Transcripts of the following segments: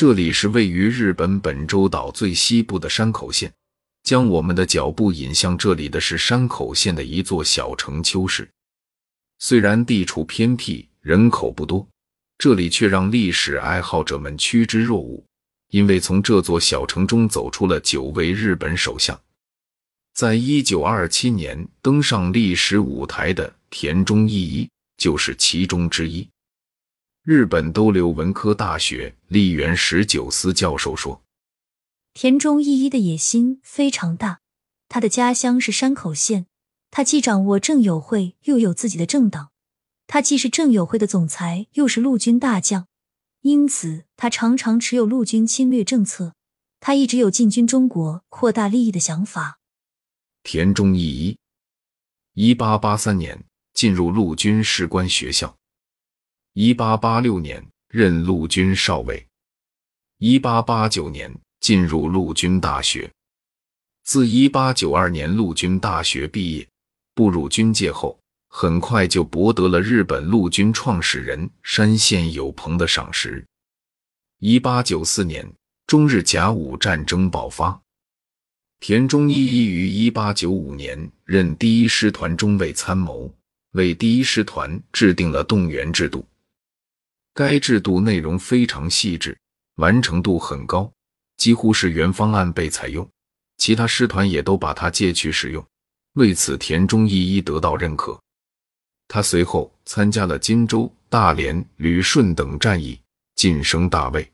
这里是位于日本本州岛最西部的山口县。将我们的脚步引向这里的是山口县的一座小城秋市。虽然地处偏僻，人口不多，这里却让历史爱好者们趋之若鹜，因为从这座小城中走出了九位日本首相。在一九二七年登上历史舞台的田中义一就是其中之一。日本兜留文科大学立原十九司教授说。田中义一的野心非常大，他的家乡是山口县，他既掌握政友会，又有自己的政党，他既是政友会的总裁，又是陆军大将，因此他常常持有陆军侵略政策。他一直有进军中国、扩大利益的想法。田中义一，一八八三年进入陆军士官学校，一八八六年任陆军少尉，一八八九年。进入陆军大学，自一八九二年陆军大学毕业，步入军界后，很快就博得了日本陆军创始人山县有朋的赏识。一八九四年，中日甲午战争爆发，田中义一于一八九五年任第一师团中尉参谋，为第一师团制定了动员制度。该制度内容非常细致，完成度很高。几乎是原方案被采用，其他师团也都把它借去使用。为此，田中一一得到认可。他随后参加了金州、大连、旅顺等战役，晋升大尉。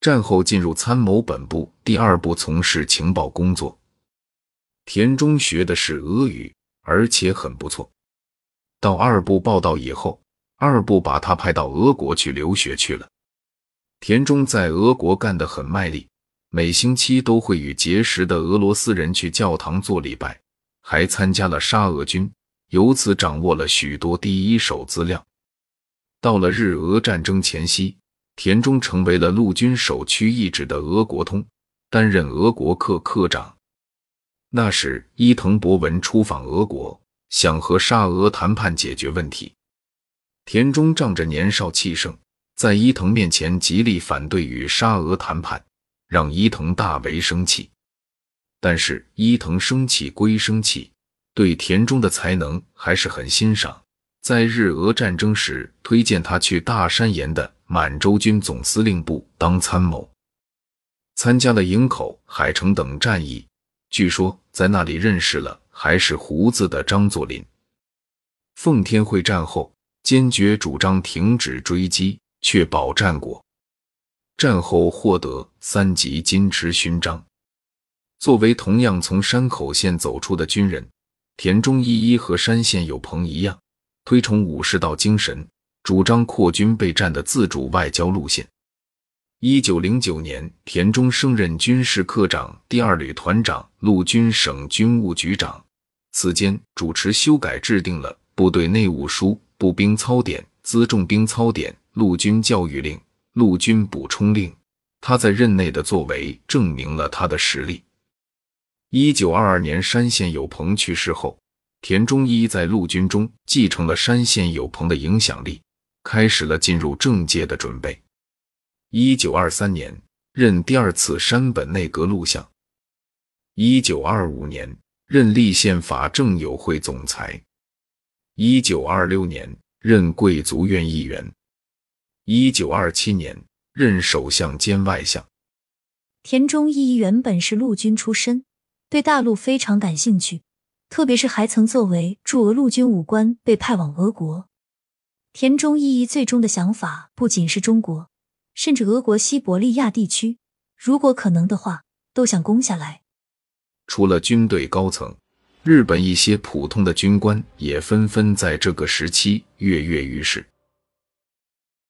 战后进入参谋本部第二部从事情报工作。田中学的是俄语，而且很不错。到二部报道以后，二部把他派到俄国去留学去了。田中在俄国干得很卖力，每星期都会与结识的俄罗斯人去教堂做礼拜，还参加了沙俄军，由此掌握了许多第一手资料。到了日俄战争前夕，田中成为了陆军首屈一指的俄国通，担任俄国课课长。那时，伊藤博文出访俄国，想和沙俄谈判解决问题，田中仗着年少气盛。在伊藤面前极力反对与沙俄谈判，让伊藤大为生气。但是伊藤生气归生气，对田中的才能还是很欣赏。在日俄战争时，推荐他去大山岩的满洲军总司令部当参谋，参加了营口、海城等战役。据说在那里认识了还是胡子的张作霖。奉天会战后，坚决主张停止追击。确保战果。战后获得三级金池勋章。作为同样从山口县走出的军人，田中一一和山县有朋一样，推崇武士道精神，主张扩军备战的自主外交路线。一九零九年，田中升任军事科长、第二旅团长、陆军省军务局长，此间主持修改制定了部队内务书、步兵操典、辎重兵操典。陆军教育令、陆军补充令，他在任内的作为证明了他的实力。一九二二年，山县有朋去世后，田中一在陆军中继承了山县有朋的影响力，开始了进入政界的准备。一九二三年，任第二次山本内阁录相。一九二五年，任立宪法政友会总裁。一九二六年，任贵族院议员。一九二七年，任首相兼外相。田中义一原本是陆军出身，对大陆非常感兴趣，特别是还曾作为驻俄陆军武官被派往俄国。田中义一最终的想法不仅是中国，甚至俄国西伯利亚地区，如果可能的话，都想攻下来。除了军队高层，日本一些普通的军官也纷纷在这个时期跃跃欲试。